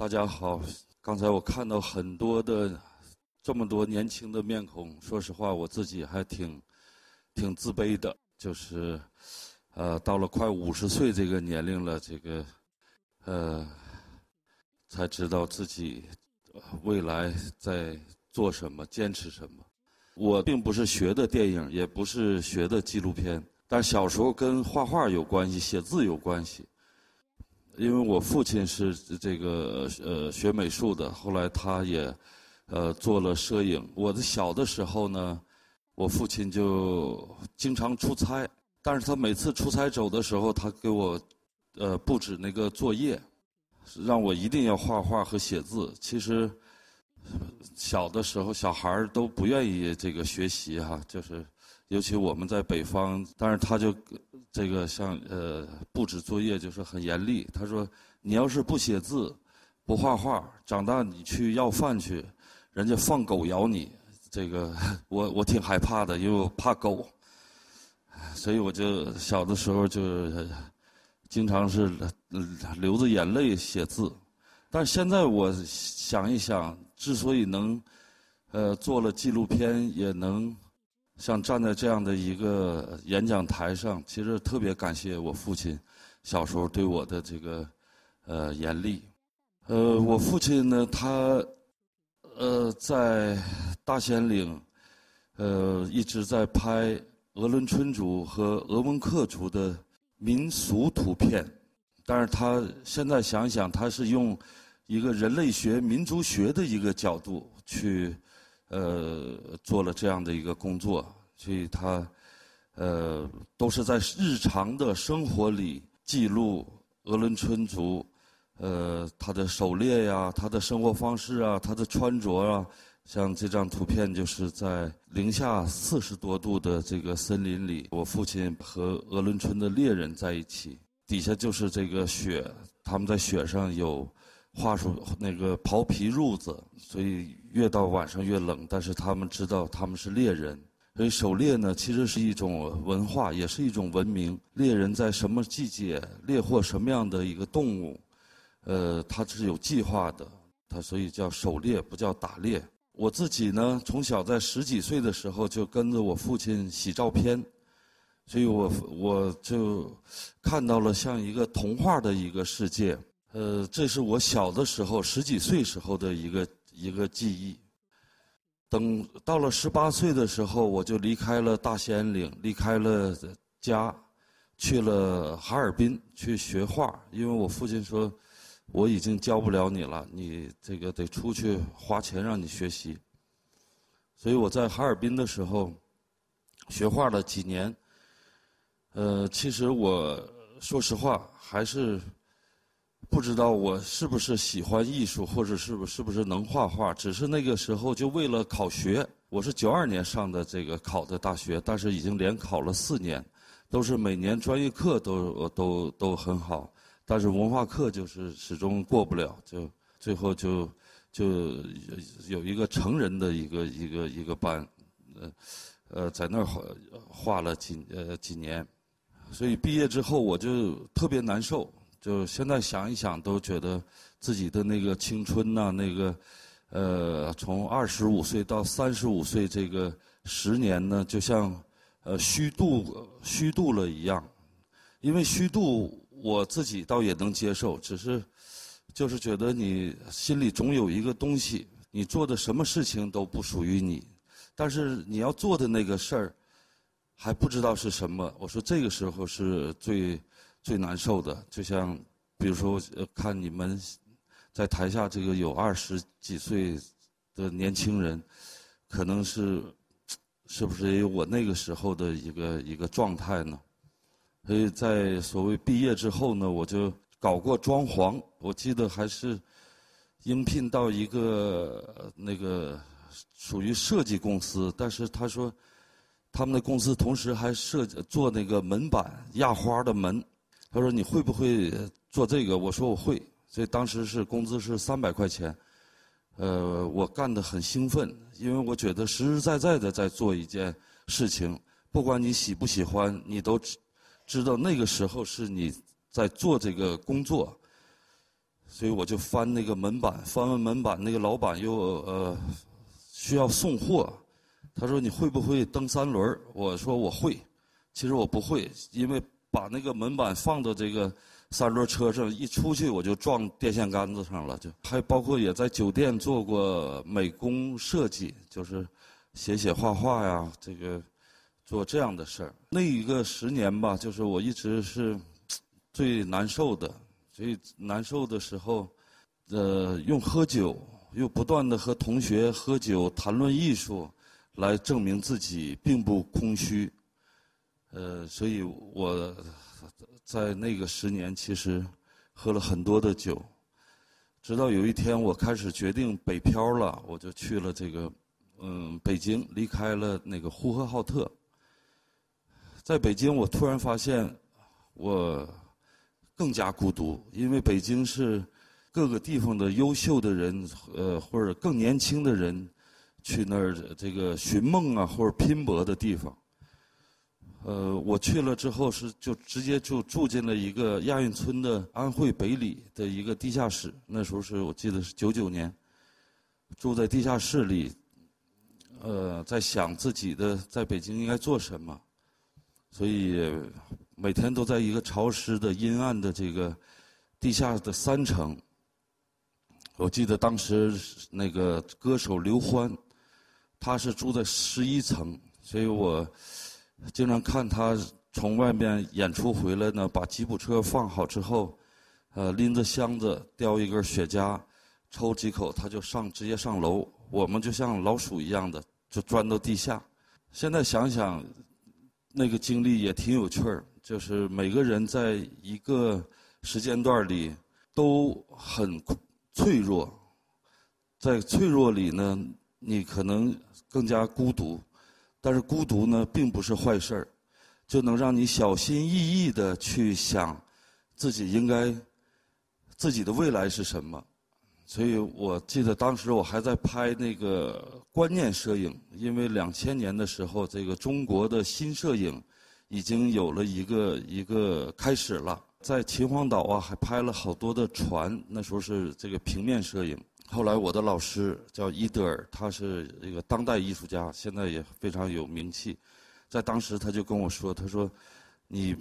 大家好，刚才我看到很多的这么多年轻的面孔，说实话，我自己还挺挺自卑的。就是呃，到了快五十岁这个年龄了，这个呃，才知道自己未来在做什么，坚持什么。我并不是学的电影，也不是学的纪录片，但小时候跟画画有关系，写字有关系。因为我父亲是这个呃学美术的，后来他也呃做了摄影。我的小的时候呢，我父亲就经常出差，但是他每次出差走的时候，他给我呃布置那个作业，让我一定要画画和写字。其实小的时候小孩都不愿意这个学习哈，就是尤其我们在北方，但是他就。这个像呃布置作业就是很严厉。他说：“你要是不写字，不画画，长大你去要饭去，人家放狗咬你。”这个我我挺害怕的，因为我怕狗，所以我就小的时候就经常是流着眼泪写字。但现在我想一想，之所以能呃做了纪录片，也能。像站在这样的一个演讲台上，其实特别感谢我父亲小时候对我的这个呃严厉。呃，我父亲呢，他呃在大兴岭呃一直在拍鄂伦春族和鄂温克族的民俗图片，但是他现在想想，他是用一个人类学、民族学的一个角度去。呃，做了这样的一个工作，所以他，呃，都是在日常的生活里记录鄂伦春族，呃，他的狩猎呀，他的生活方式啊，他的穿着啊。像这张图片，就是在零下四十多度的这个森林里，我父亲和鄂伦春的猎人在一起，底下就是这个雪，他们在雪上有。画出那个刨皮褥子，所以越到晚上越冷。但是他们知道他们是猎人，所以狩猎呢，其实是一种文化，也是一种文明。猎人在什么季节猎获什么样的一个动物，呃，他是有计划的。他所以叫狩猎，不叫打猎。我自己呢，从小在十几岁的时候就跟着我父亲洗照片，所以我我就看到了像一个童话的一个世界。呃，这是我小的时候十几岁时候的一个一个记忆。等到了十八岁的时候，我就离开了大兴安岭，离开了家，去了哈尔滨去学画。因为我父亲说，我已经教不了你了，你这个得出去花钱让你学习。所以我在哈尔滨的时候，学画了几年。呃，其实我说实话还是。不知道我是不是喜欢艺术，或者是不是不是能画画？只是那个时候就为了考学，我是九二年上的这个考的大学，但是已经连考了四年，都是每年专业课都都都很好，但是文化课就是始终过不了，就最后就就有一个成人的一个一个一个班，呃呃，在那儿画画了几呃几年，所以毕业之后我就特别难受。就现在想一想，都觉得自己的那个青春呐，那个，呃，从二十五岁到三十五岁这个十年呢，就像呃虚度虚度了一样。因为虚度，我自己倒也能接受，只是就是觉得你心里总有一个东西，你做的什么事情都不属于你，但是你要做的那个事儿还不知道是什么。我说这个时候是最。最难受的，就像，比如说，看你们在台下这个有二十几岁的年轻人，可能是是不是也有我那个时候的一个一个状态呢？所以在所谓毕业之后呢，我就搞过装潢，我记得还是应聘到一个那个属于设计公司，但是他说他们的公司同时还设计做那个门板压花的门。他说：“你会不会做这个？”我说：“我会。”所以当时是工资是三百块钱，呃，我干得很兴奋，因为我觉得实实在在的在做一件事情，不管你喜不喜欢，你都知知道那个时候是你在做这个工作。所以我就翻那个门板，翻完门板，那个老板又呃需要送货，他说你会不会蹬三轮？我说我会，其实我不会，因为把那个门板放到这个三轮车上，一出去我就撞电线杆子上了，就还包括也在酒店做过美工设计，就是写写画画呀，这个做这样的事儿。那一个十年吧，就是我一直是最难受的。最难受的时候，呃，用喝酒，又不断的和同学喝酒谈论艺术，来证明自己并不空虚。呃，所以我在那个十年其实喝了很多的酒，直到有一天我开始决定北漂了，我就去了这个嗯北京，离开了那个呼和浩特。在北京，我突然发现我。更加孤独，因为北京是各个地方的优秀的人，呃，或者更年轻的人去那儿这个寻梦啊，或者拼搏的地方。呃，我去了之后是就直接就住进了一个亚运村的安徽北里的一个地下室。那时候是我记得是九九年，住在地下室里，呃，在想自己的在北京应该做什么，所以。每天都在一个潮湿的、阴暗的这个地下的三层。我记得当时那个歌手刘欢，他是住在十一层，所以我经常看他从外面演出回来呢，把吉普车放好之后，呃，拎着箱子，叼一根雪茄，抽几口，他就上直接上楼。我们就像老鼠一样的，就钻到地下。现在想想，那个经历也挺有趣儿。就是每个人在一个时间段里都很脆弱，在脆弱里呢，你可能更加孤独，但是孤独呢并不是坏事儿，就能让你小心翼翼的去想自己应该自己的未来是什么。所以我记得当时我还在拍那个观念摄影，因为两千年的时候，这个中国的新摄影。已经有了一个一个开始了，在秦皇岛啊，还拍了好多的船。那时候是这个平面摄影。后来我的老师叫伊德尔，他是一个当代艺术家，现在也非常有名气。在当时他就跟我说：“他说，你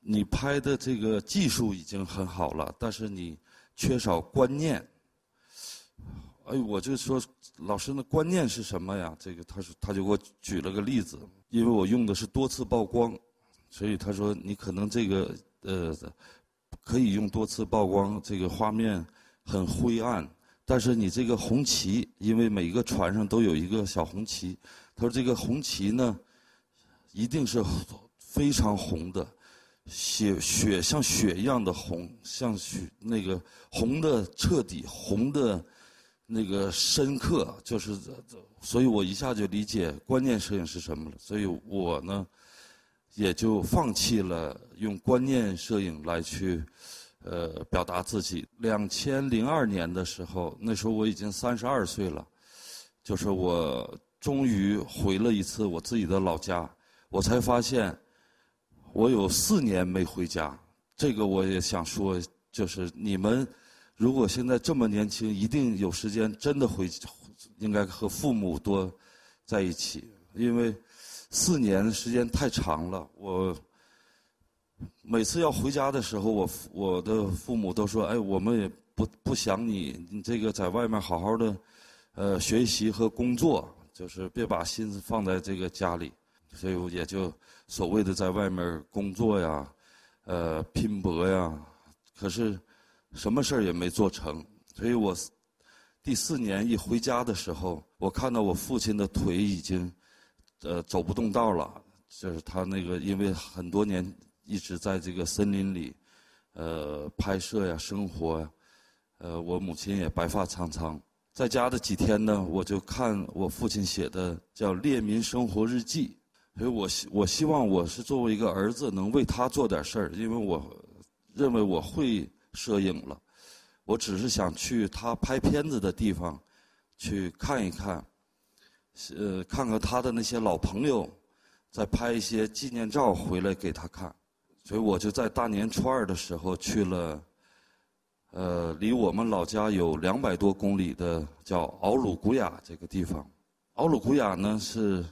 你拍的这个技术已经很好了，但是你缺少观念。”哎，我就说老师，那观念是什么呀？这个他说他就给我举了个例子。因为我用的是多次曝光，所以他说你可能这个呃可以用多次曝光，这个画面很灰暗，但是你这个红旗，因为每一个船上都有一个小红旗，他说这个红旗呢一定是非常红的，血血像血一样的红，像血那个红的彻底，红的。那个深刻就是，所以我一下就理解观念摄影是什么了。所以我呢，也就放弃了用观念摄影来去，呃，表达自己。两千零二年的时候，那时候我已经三十二岁了，就是我终于回了一次我自己的老家，我才发现我有四年没回家。这个我也想说，就是你们。如果现在这么年轻，一定有时间真的回，应该和父母多在一起，因为四年时间太长了。我每次要回家的时候，我我的父母都说：“哎，我们也不不想你，你这个在外面好好的，呃，学习和工作，就是别把心思放在这个家里。”所以我也就所谓的在外面工作呀，呃，拼搏呀，可是。什么事儿也没做成，所以我第四年一回家的时候，我看到我父亲的腿已经呃走不动道了，就是他那个因为很多年一直在这个森林里呃拍摄呀、生活呀，呃我母亲也白发苍苍，在家的几天呢，我就看我父亲写的叫《列民生活日记》，所以我希我希望我是作为一个儿子能为他做点事儿，因为我认为我会。摄影了，我只是想去他拍片子的地方去看一看，呃，看看他的那些老朋友，再拍一些纪念照回来给他看。所以我就在大年初二的时候去了呃，离我们老家有两百多公里的叫奥鲁古雅这个地方。奥鲁古雅呢是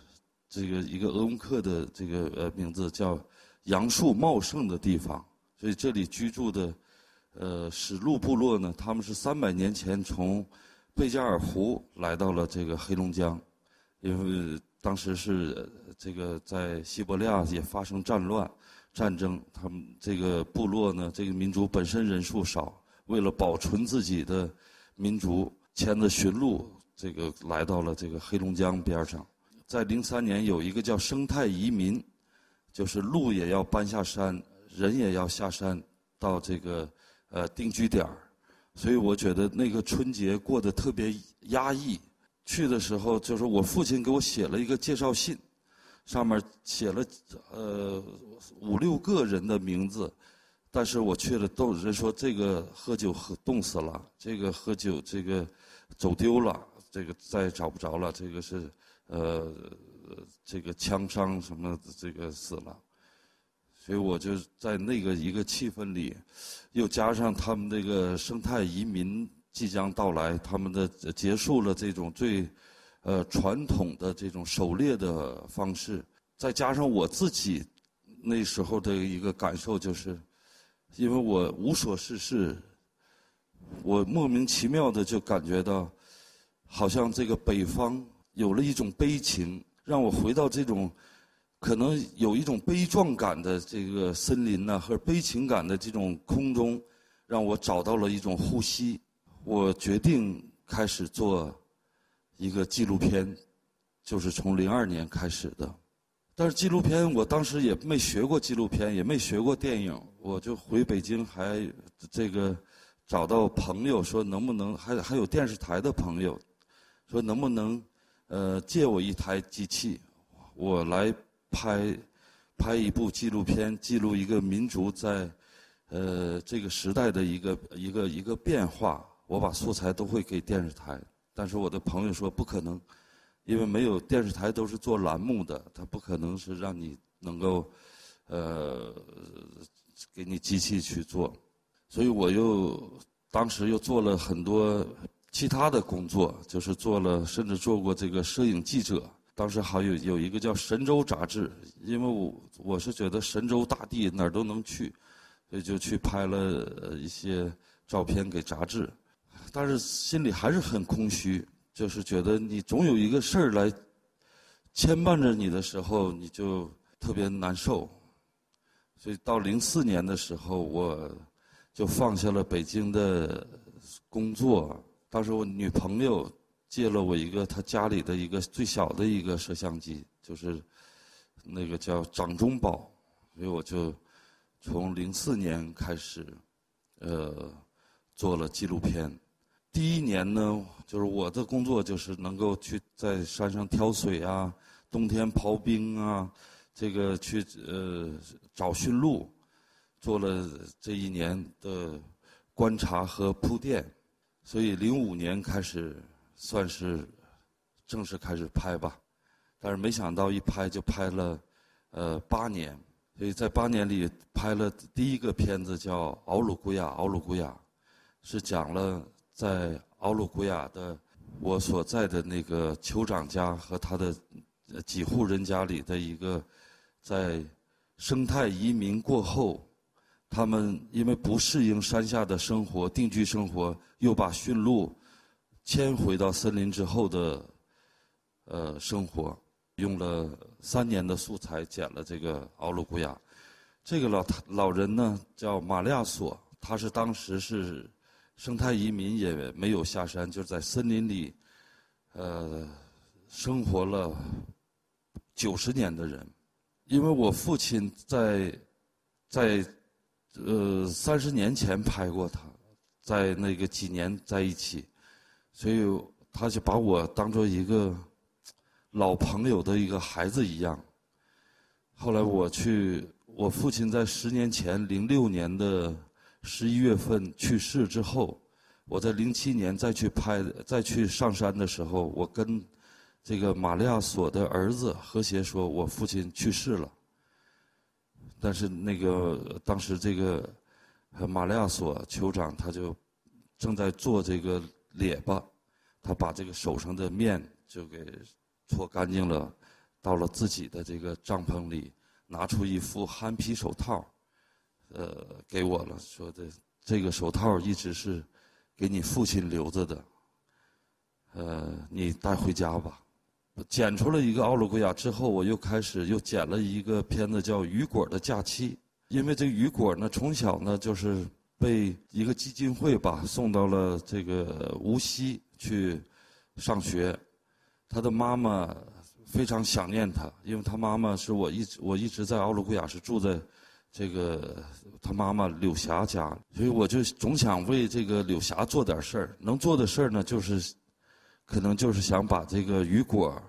这个一个鄂温克的这个呃名字，叫杨树茂盛的地方。所以这里居住的呃史路部落呢，他们是三百年前从贝加尔湖来到了这个黑龙江，因为当时是这个在西伯利亚也发生战乱战争，他们这个部落呢，这个民族本身人数少。为了保存自己的民族，牵着驯鹿，这个来到了这个黑龙江边上。在零三年有一个叫生态移民，就是鹿也要搬下山，人也要下山到这个呃定居点儿。所以我觉得那个春节过得特别压抑。去的时候，就是我父亲给我写了一个介绍信，上面写了呃五六个人的名字。但是我去了，都人说这个喝酒喝冻死了，这个喝酒这个走丢了，这个再也找不着了，这个是呃这个枪伤什么这个死了，所以我就在那个一个气氛里，又加上他们这个生态移民即将到来，他们的结束了这种最呃传统的这种狩猎的方式，再加上我自己那时候的一个感受就是。因为我无所事事，我莫名其妙的就感觉到，好像这个北方有了一种悲情，让我回到这种可能有一种悲壮感的这个森林呐，和悲情感的这种空中，让我找到了一种呼吸。我决定开始做一个纪录片，就是从零二年开始的。但是纪录片，我当时也没学过纪录片，也没学过电影，我就回北京，还这个找到朋友说能不能，还还有电视台的朋友，说能不能呃借我一台机器，我来拍拍一部纪录片，记录一个民族在呃这个时代的一个一个一个变化。我把素材都会给电视台，但是我的朋友说不可能。因为没有电视台都是做栏目的，他不可能是让你能够，呃，给你机器去做，所以我又当时又做了很多其他的工作，就是做了甚至做过这个摄影记者。当时还有有一个叫《神州》杂志，因为我我是觉得神州大地哪儿都能去，所以就去拍了一些照片给杂志，但是心里还是很空虚。就是觉得你总有一个事儿来牵绊着你的时候，你就特别难受。所以到零四年的时候，我就放下了北京的工作。当时我女朋友借了我一个她家里的一个最小的一个摄像机，就是那个叫掌中宝。所以我就从零四年开始，呃，做了纪录片。第一年呢，就是我的工作就是能够去在山上挑水啊，冬天刨冰啊，这个去呃找驯鹿，做了这一年的观察和铺垫，所以零五年开始算是正式开始拍吧，但是没想到一拍就拍了呃八年，所以在八年里拍了第一个片子叫《奥鲁古雅》，奥鲁古雅是讲了。在奥鲁古雅的我所在的那个酋长家和他的几户人家里的一个，在生态移民过后，他们因为不适应山下的生活、定居生活，又把驯鹿迁回到森林之后的呃生活，用了三年的素材剪了这个奥鲁古雅。这个老老人呢叫马利亚索，他是当时是。生态移民也没有下山，就是在森林里，呃，生活了九十年的人。因为我父亲在在呃三十年前拍过他，在那个几年在一起，所以他就把我当做一个老朋友的一个孩子一样。后来我去，我父亲在十年前零六年的。十一月份去世之后，我在零七年再去拍、再去上山的时候，我跟这个玛利亚索的儿子和谐说：“我父亲去世了。”但是那个当时这个玛利亚索酋长他就正在做这个列巴，他把这个手上的面就给搓干净了，到了自己的这个帐篷里，拿出一副憨皮手套，呃，给我了，说的这个手套一直是给你父亲留着的，呃，你带回家吧。剪出了一个奥鲁古亚之后，我又开始又剪了一个片子叫《雨果的假期》，因为这雨果呢，从小呢就是被一个基金会吧送到了这个无锡去上学，他的妈妈非常想念他，因为他妈妈是我一直我一直在奥鲁古亚是住在这个他妈妈柳霞家，所以我就总想为这个柳霞做点事儿，能做的事儿呢就是。可能就是想把这个雨果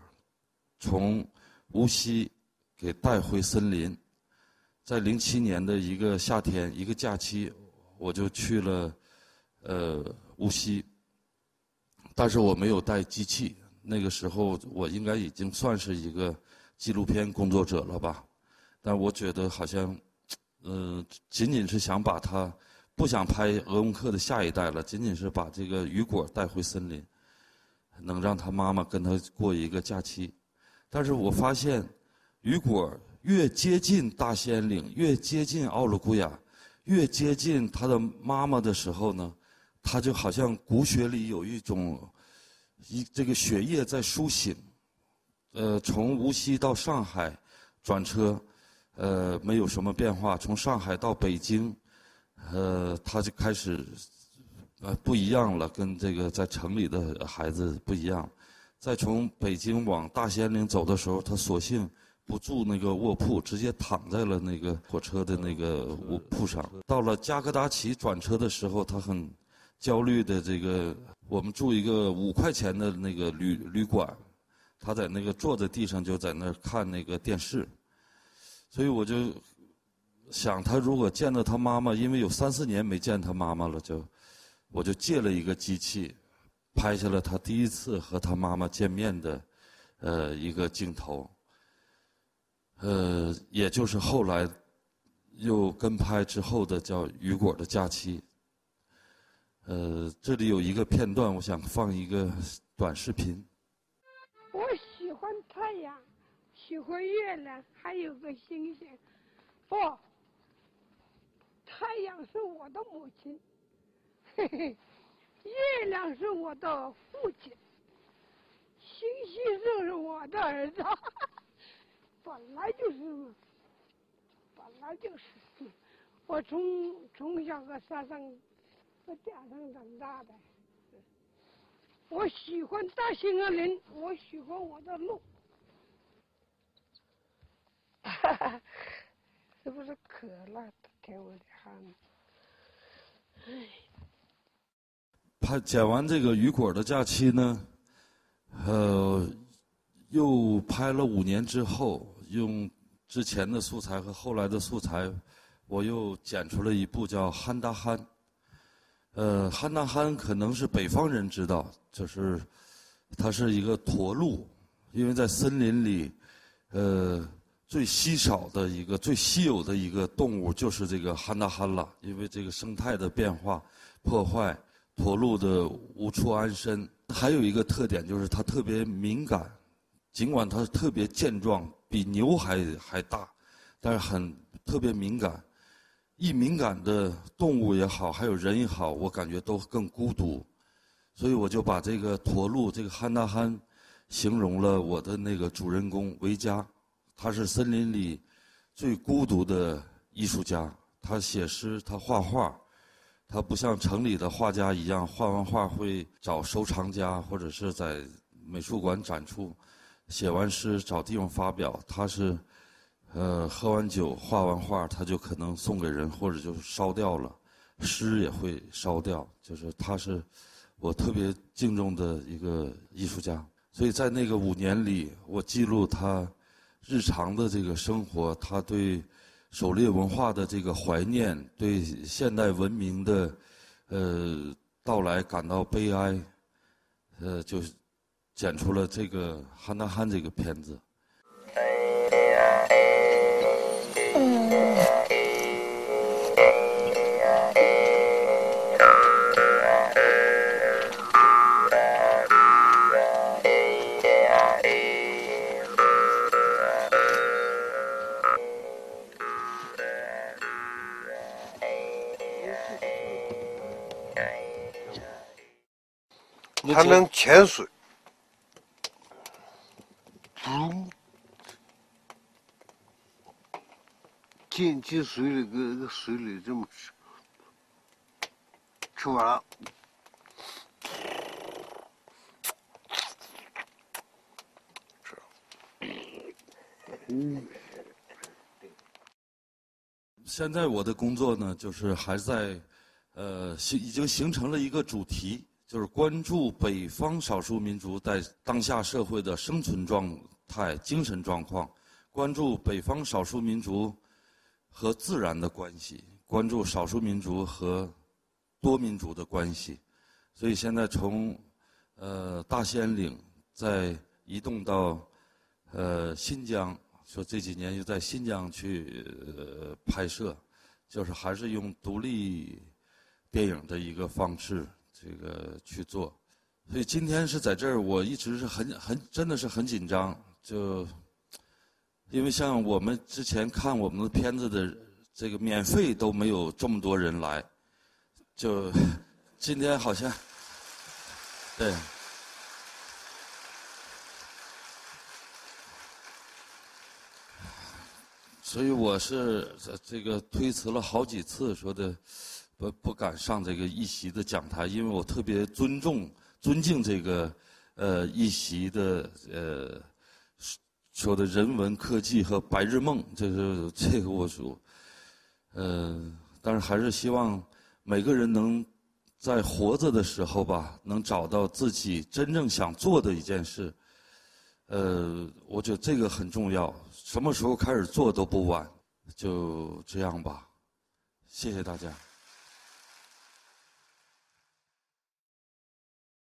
从无锡给带回森林。在零七年的一个夏天，一个假期，我就去了呃无锡，但是我没有带机器。那个时候我应该已经算是一个纪录片工作者了吧？但我觉得好像，呃，仅仅是想把他不想拍鄂温克的下一代了，仅仅是把这个雨果带回森林。能让他妈妈跟他过一个假期，但是我发现，雨果越接近大兴岭，越接近奥鲁古亚，越接近他的妈妈的时候呢，他就好像骨血里有一种，一这个血液在苏醒。呃，从无锡到上海转车，呃，没有什么变化。从上海到北京，呃，他就开始。呃，不一样了，跟这个在城里的孩子不一样。再从北京往大兴安岭走的时候，他索性不住那个卧铺，直接躺在了那个火车的那个卧铺上。到了加格达奇转车的时候，他很焦虑的这个，我们住一个五块钱的那个旅旅馆，他在那个坐在地上就在那看那个电视。所以我就想，他如果见到他妈妈，因为有三四年没见他妈妈了，就。我就借了一个机器，拍下了他第一次和他妈妈见面的，呃，一个镜头。呃，也就是后来又跟拍之后的叫《雨果的假期》。呃，这里有一个片段，我想放一个短视频。我喜欢太阳，喜欢月亮，还有个星星。不，太阳是我的母亲。嘿嘿，月亮是我的父亲，星星就是我的儿子，本来就是嘛，本来就是。我从从小在山上，搁顶上长大的。我喜欢大兴安岭，我喜欢我的路。哈哈，是不是渴了？舔我的汗。哎。拍剪完这个雨果的假期呢，呃，又拍了五年之后，用之前的素材和后来的素材，我又剪出了一部叫《憨大憨》。呃，憨大憨可能是北方人知道，就是它是一个驼鹿，因为在森林里，呃，最稀少的一个、最稀有的一个动物就是这个憨大憨了，因为这个生态的变化破坏。驼鹿的无处安身，还有一个特点就是它特别敏感，尽管它特别健壮，比牛还还大，但是很特别敏感。一敏感的动物也好，还有人也好，我感觉都更孤独，所以我就把这个驼鹿这个憨大憨，形容了我的那个主人公维嘉，他是森林里最孤独的艺术家，他写诗，他画画。他不像城里的画家一样，画完画会找收藏家或者是在美术馆展出，写完诗找地方发表。他是，呃，喝完酒画完画，他就可能送给人或者就烧掉了，诗也会烧掉。就是他是我特别敬重的一个艺术家。所以在那个五年里，我记录他日常的这个生活，他对。狩猎文化的这个怀念，对现代文明的呃到来感到悲哀，呃，就剪出了这个《憨大憨》这个片子。它能潜水，嗯，进进水里，搁搁水里这么吃，吃完了。嗯。现在我的工作呢，就是还在，呃，形已经形成了一个主题，就是关注北方少数民族在当下社会的生存状态、精神状况，关注北方少数民族和自然的关系，关注少数民族和多民族的关系。所以现在从呃大兴安岭再移动到呃新疆。说这几年又在新疆去呃拍摄，就是还是用独立电影的一个方式，这个去做。所以今天是在这儿，我一直是很很真的是很紧张，就因为像我们之前看我们的片子的这个免费都没有这么多人来，就今天好像对。所以我是这个推辞了好几次，说的不不敢上这个一席的讲台，因为我特别尊重、尊敬这个呃一席的呃说的人文科技和白日梦，这是这个我说，呃，但是还是希望每个人能在活着的时候吧，能找到自己真正想做的一件事。呃，我觉得这个很重要，什么时候开始做都不晚，就这样吧，谢谢大家。